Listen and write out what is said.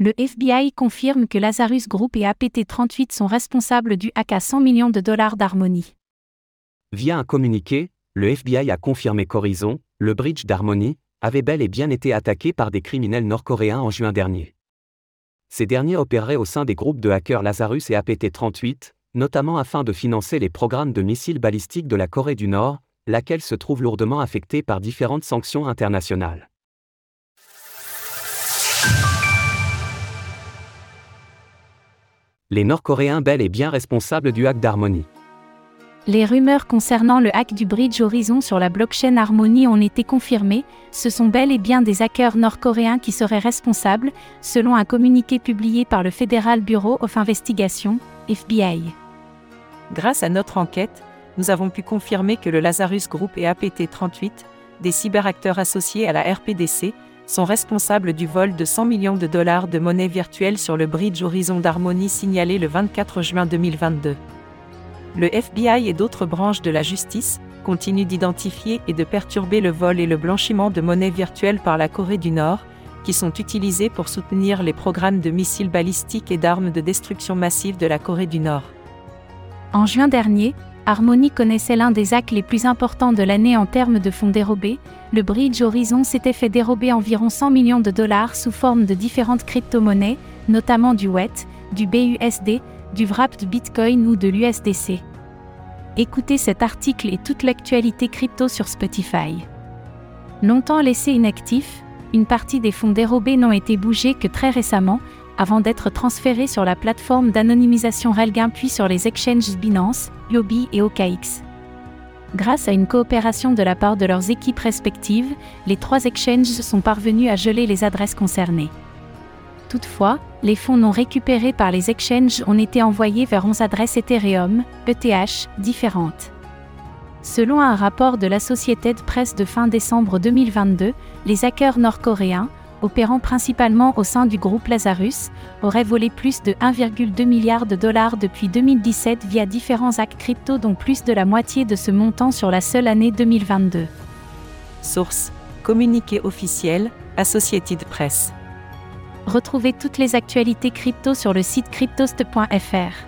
Le FBI confirme que Lazarus Group et APT38 sont responsables du hack à 100 millions de dollars d'Harmony. Via un communiqué, le FBI a confirmé qu'Horizon, le bridge d'Harmony, avait bel et bien été attaqué par des criminels nord-coréens en juin dernier. Ces derniers opéreraient au sein des groupes de hackers Lazarus et APT38, notamment afin de financer les programmes de missiles balistiques de la Corée du Nord, laquelle se trouve lourdement affectée par différentes sanctions internationales. Les Nord-Coréens bel et bien responsables du hack d'Harmony. Les rumeurs concernant le hack du Bridge Horizon sur la blockchain Harmony ont été confirmées, ce sont bel et bien des hackers nord-coréens qui seraient responsables, selon un communiqué publié par le Federal Bureau of Investigation, FBI. Grâce à notre enquête, nous avons pu confirmer que le Lazarus Group et APT38, des cyberacteurs associés à la RPDC, sont responsables du vol de 100 millions de dollars de monnaie virtuelle sur le bridge Horizon d'Harmonie signalé le 24 juin 2022. Le FBI et d'autres branches de la justice continuent d'identifier et de perturber le vol et le blanchiment de monnaie virtuelle par la Corée du Nord, qui sont utilisés pour soutenir les programmes de missiles balistiques et d'armes de destruction massive de la Corée du Nord. En juin dernier, Harmony connaissait l'un des actes les plus importants de l'année en termes de fonds dérobés. Le Bridge Horizon s'était fait dérober environ 100 millions de dollars sous forme de différentes crypto-monnaies, notamment du WET, du BUSD, du wrapped Bitcoin ou de l'USDC. Écoutez cet article et toute l'actualité crypto sur Spotify. Longtemps laissé inactif, une partie des fonds dérobés n'ont été bougés que très récemment, avant d'être transférés sur la plateforme d'anonymisation Relgain puis sur les exchanges Binance, Yobi et OKX. Grâce à une coopération de la part de leurs équipes respectives, les trois exchanges sont parvenus à geler les adresses concernées. Toutefois, les fonds non récupérés par les exchanges ont été envoyés vers 11 adresses Ethereum, ETH, différentes. Selon un rapport de l'Associated Press de fin décembre 2022, les hackers nord-coréens, opérant principalement au sein du groupe Lazarus, aurait volé plus de 1,2 milliard de dollars depuis 2017 via différents actes crypto dont plus de la moitié de ce montant sur la seule année 2022. Source Communiqué officiel, Associated Press. Retrouvez toutes les actualités crypto sur le site cryptost.fr.